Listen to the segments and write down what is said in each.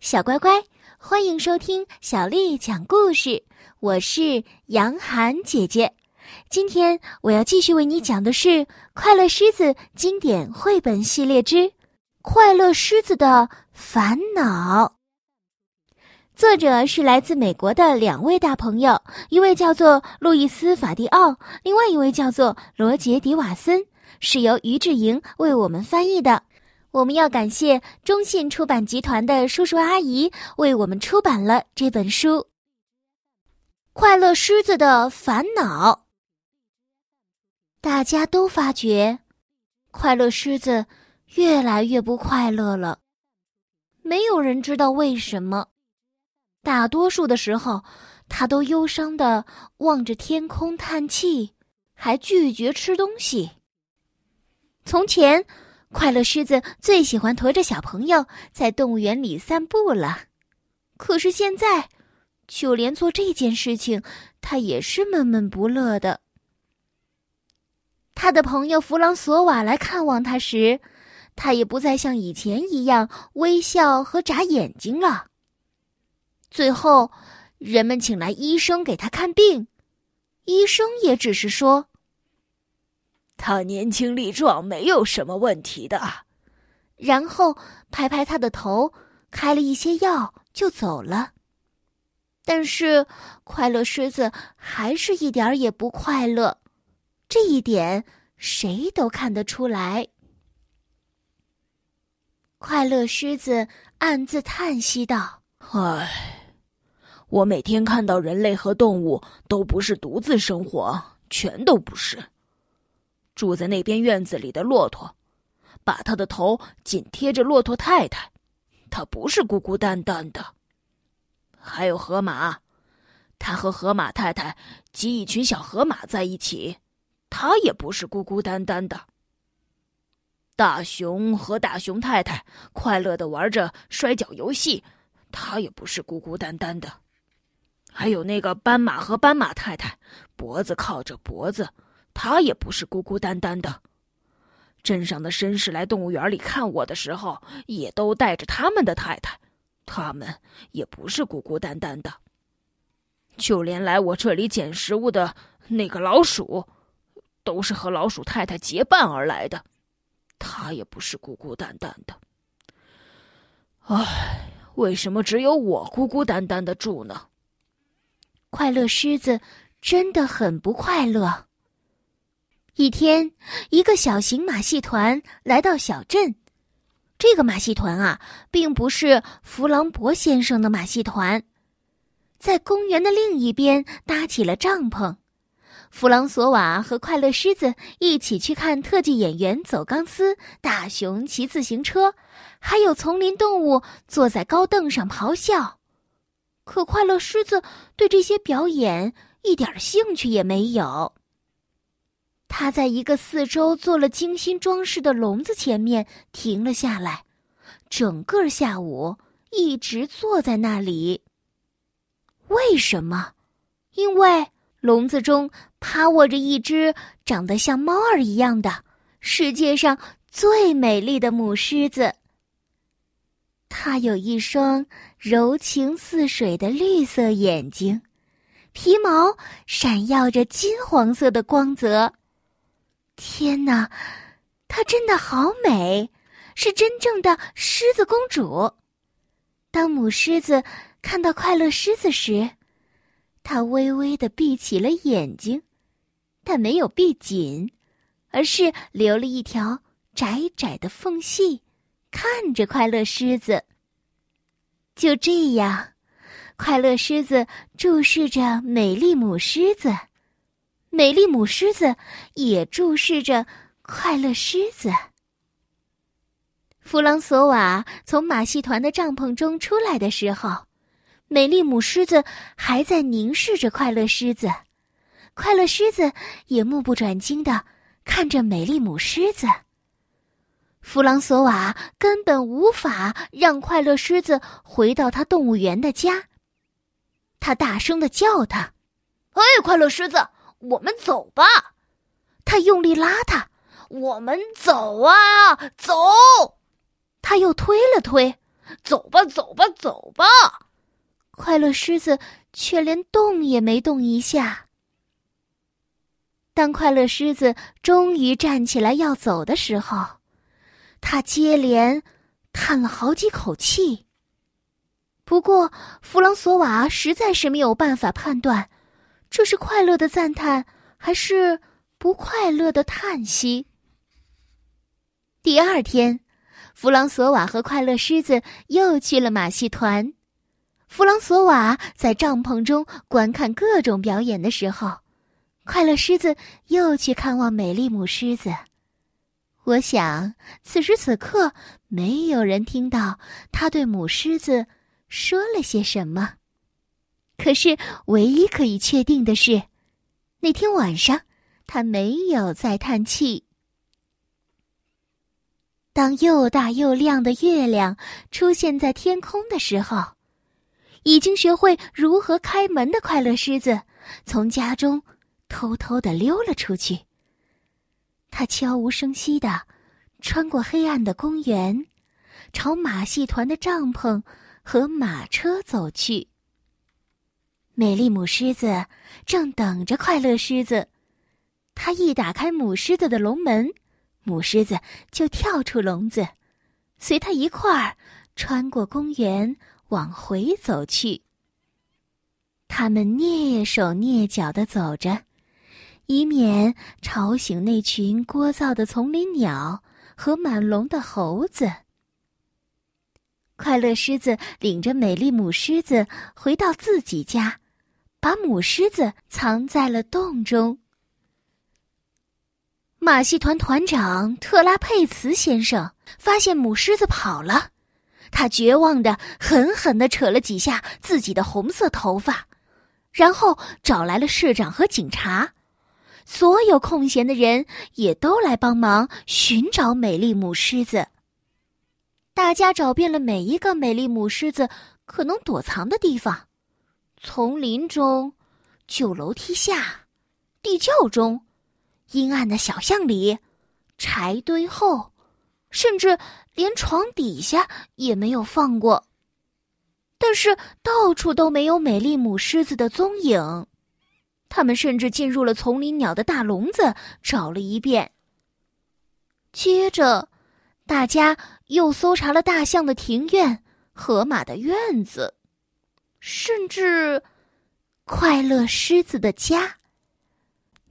小乖乖，欢迎收听小丽讲故事。我是杨涵姐姐，今天我要继续为你讲的是《快乐狮子》经典绘本系列之《快乐狮子的烦恼》。作者是来自美国的两位大朋友，一位叫做路易斯·法蒂奥，另外一位叫做罗杰·迪瓦森，是由于志莹为我们翻译的。我们要感谢中信出版集团的叔叔阿姨为我们出版了这本书《快乐狮子的烦恼》。大家都发觉，快乐狮子越来越不快乐了。没有人知道为什么。大多数的时候，他都忧伤的望着天空叹气，还拒绝吃东西。从前。快乐狮子最喜欢驮着小朋友在动物园里散步了，可是现在，就连做这件事情，他也是闷闷不乐的。他的朋友弗朗索瓦来看望他时，他也不再像以前一样微笑和眨眼睛了。最后，人们请来医生给他看病，医生也只是说。他年轻力壮，没有什么问题的。然后拍拍他的头，开了一些药，就走了。但是快乐狮子还是一点儿也不快乐，这一点谁都看得出来。快乐狮子暗自叹息道：“唉，我每天看到人类和动物都不是独自生活，全都不是。”住在那边院子里的骆驼，把他的头紧贴着骆驼太太，他不是孤孤单单的。还有河马，他和河马太太及一群小河马在一起，他也不是孤孤单单的。大熊和大熊太太快乐的玩着摔跤游戏，他也不是孤孤单单的。还有那个斑马和斑马太太，脖子靠着脖子。他也不是孤孤单单的。镇上的绅士来动物园里看我的时候，也都带着他们的太太，他们也不是孤孤单单的。就连来我这里捡食物的那个老鼠，都是和老鼠太太结伴而来的，他也不是孤孤单单的。唉，为什么只有我孤孤单单的住呢？快乐狮子真的很不快乐。一天，一个小型马戏团来到小镇。这个马戏团啊，并不是弗朗博先生的马戏团，在公园的另一边搭起了帐篷。弗朗索瓦和快乐狮子一起去看特技演员走钢丝、大熊骑自行车，还有丛林动物坐在高凳上咆哮。可快乐狮子对这些表演一点兴趣也没有。他在一个四周做了精心装饰的笼子前面停了下来，整个下午一直坐在那里。为什么？因为笼子中趴卧着一只长得像猫儿一样的世界上最美丽的母狮子。它有一双柔情似水的绿色眼睛，皮毛闪耀着金黄色的光泽。天哪，她真的好美，是真正的狮子公主。当母狮子看到快乐狮子时，它微微的闭起了眼睛，但没有闭紧，而是留了一条窄窄的缝隙，看着快乐狮子。就这样，快乐狮子注视着美丽母狮子。美丽母狮子也注视着快乐狮子。弗朗索瓦从马戏团的帐篷中出来的时候，美丽母狮子还在凝视着快乐狮子，快乐狮子也目不转睛的看着美丽母狮子。弗朗索瓦根本无法让快乐狮子回到他动物园的家，他大声的叫他：“哎，快乐狮子！”我们走吧，他用力拉他。我们走啊，走。他又推了推，走吧，走吧，走吧。快乐狮子却连动也没动一下。当快乐狮子终于站起来要走的时候，他接连叹了好几口气。不过，弗朗索瓦实在是没有办法判断，这是快乐的赞叹还是不快乐的叹息。第二天，弗朗索瓦和快乐狮子又去了马戏团。弗朗索瓦在帐篷中观看各种表演的时候，快乐狮子又去看望美丽母狮子。我想，此时此刻，没有人听到他对母狮子。说了些什么？可是唯一可以确定的是，那天晚上他没有再叹气。当又大又亮的月亮出现在天空的时候，已经学会如何开门的快乐狮子从家中偷偷的溜了出去。他悄无声息的穿过黑暗的公园，朝马戏团的帐篷。和马车走去。美丽母狮子正等着快乐狮子，它一打开母狮子的笼门，母狮子就跳出笼子，随它一块儿穿过公园往回走去。他们蹑手蹑脚的走着，以免吵醒那群聒噪的丛林鸟和满笼的猴子。快乐狮子领着美丽母狮子回到自己家，把母狮子藏在了洞中。马戏团团长特拉佩茨先生发现母狮子跑了，他绝望的狠狠的扯了几下自己的红色头发，然后找来了市长和警察，所有空闲的人也都来帮忙寻找美丽母狮子。大家找遍了每一个美丽母狮子可能躲藏的地方：丛林中、旧楼梯下、地窖中、阴暗的小巷里、柴堆后，甚至连床底下也没有放过。但是到处都没有美丽母狮子的踪影。他们甚至进入了丛林鸟的大笼子，找了一遍。接着。大家又搜查了大象的庭院、河马的院子，甚至快乐狮子的家。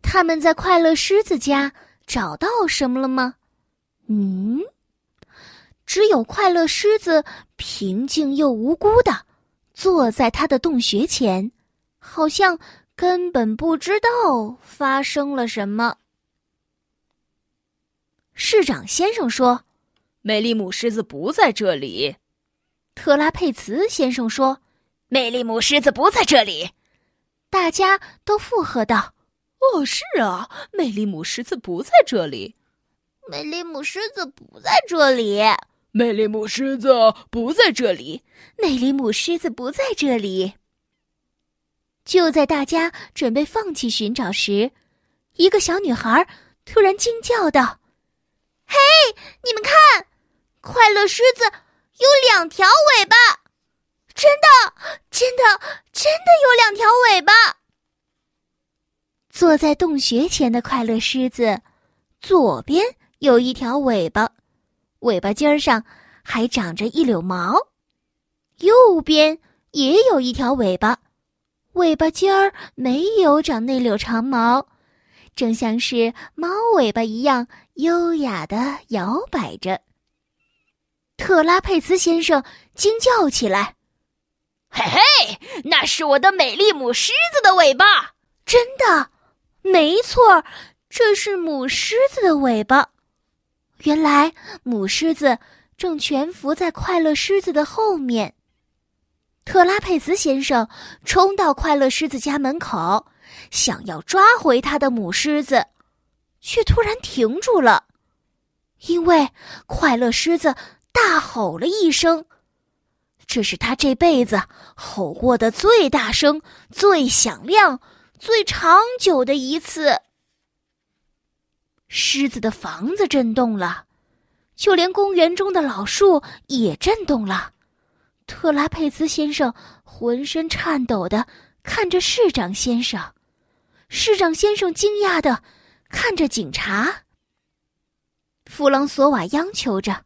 他们在快乐狮子家找到什么了吗？嗯，只有快乐狮子平静又无辜的坐在他的洞穴前，好像根本不知道发生了什么。市长先生说。美丽母狮子不在这里，特拉佩茨先生说：“美丽母狮子不在这里。”大家都附和道：“哦，是啊，美丽母狮子不在这里。”美丽母狮子不在这里。美丽母狮子不在这里。美丽母狮子不在这里。就在大家准备放弃寻找时，一个小女孩突然惊叫道：“嘿，你们看！”快乐狮子有两条尾巴，真的，真的，真的有两条尾巴。坐在洞穴前的快乐狮子，左边有一条尾巴，尾巴尖儿上还长着一绺毛；右边也有一条尾巴，尾巴尖儿没有长那绺长毛，正像是猫尾巴一样优雅的摇摆着。特拉佩茨先生惊叫起来：“嘿嘿，那是我的美丽母狮子的尾巴！真的，没错，这是母狮子的尾巴。原来母狮子正蜷伏在快乐狮子的后面。”特拉佩兹先生冲到快乐狮子家门口，想要抓回他的母狮子，却突然停住了，因为快乐狮子。大吼了一声，这是他这辈子吼过的最大声、最响亮、最长久的一次。狮子的房子震动了，就连公园中的老树也震动了，特拉佩兹先生浑身颤抖的看着市长先生，市长先生惊讶的看着警察。弗朗索瓦央求着：“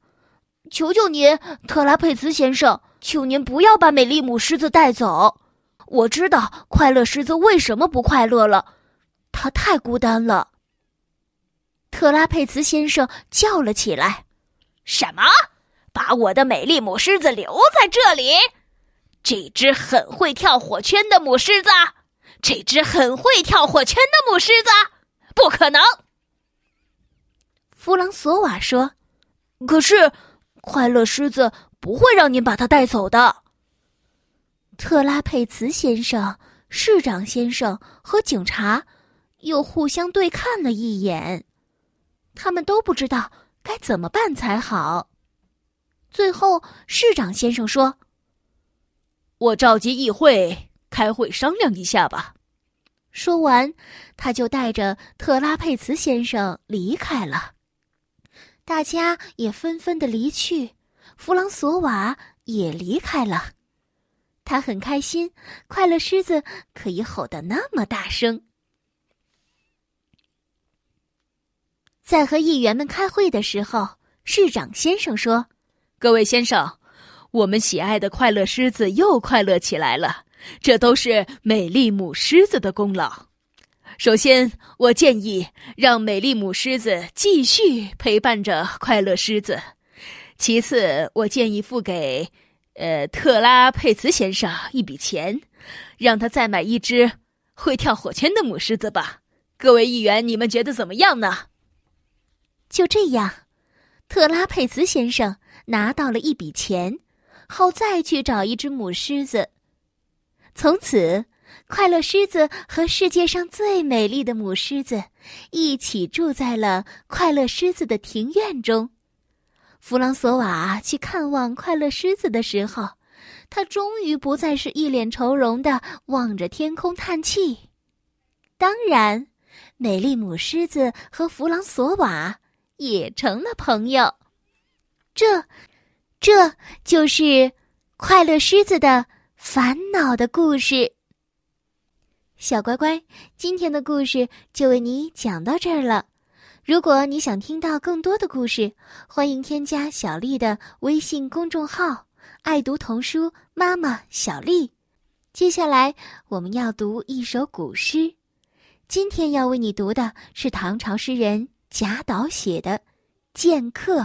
求求您，特拉佩茨先生，求您不要把美丽母狮子带走。我知道快乐狮子为什么不快乐了，它太孤单了。”特拉佩茨先生叫了起来：“什么？”把我的美丽母狮子留在这里，这只很会跳火圈的母狮子，这只很会跳火圈的母狮子，不可能。弗朗索瓦说：“可是，快乐狮子不会让您把它带走的。”特拉佩茨先生、市长先生和警察又互相对看了一眼，他们都不知道该怎么办才好。最后，市长先生说：“我召集议会开会商量一下吧。”说完，他就带着特拉佩茨先生离开了。大家也纷纷的离去，弗朗索瓦也离开了。他很开心，快乐狮子可以吼得那么大声。在和议员们开会的时候，市长先生说。各位先生，我们喜爱的快乐狮子又快乐起来了，这都是美丽母狮子的功劳。首先，我建议让美丽母狮子继续陪伴着快乐狮子；其次，我建议付给呃特拉佩茨先生一笔钱，让他再买一只会跳火圈的母狮子吧。各位议员，你们觉得怎么样呢？就这样，特拉佩茨先生。拿到了一笔钱，好再去找一只母狮子。从此，快乐狮子和世界上最美丽的母狮子一起住在了快乐狮子的庭院中。弗朗索瓦去看望快乐狮子的时候，他终于不再是一脸愁容的望着天空叹气。当然，美丽母狮子和弗朗索瓦也成了朋友。这，这就是快乐狮子的烦恼的故事。小乖乖，今天的故事就为你讲到这儿了。如果你想听到更多的故事，欢迎添加小丽的微信公众号“爱读童书妈妈小丽”。接下来我们要读一首古诗，今天要为你读的是唐朝诗人贾岛写的《剑客》。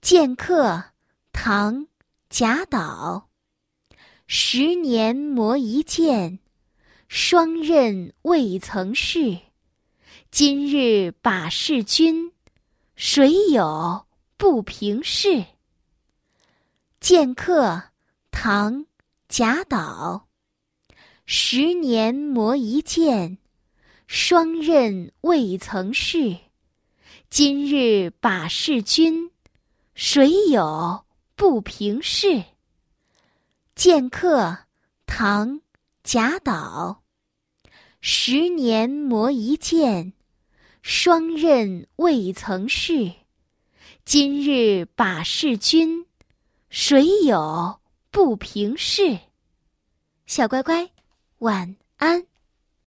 剑客，唐，贾岛。十年磨一剑，双刃未曾试。今日把示君，谁有不平事？剑客，唐，贾岛。十年磨一剑，双刃未曾试。今日把示君。谁有不平事？剑客，唐，贾岛。十年磨一剑，霜刃未曾试。今日把示君，谁有不平事？小乖乖，晚安。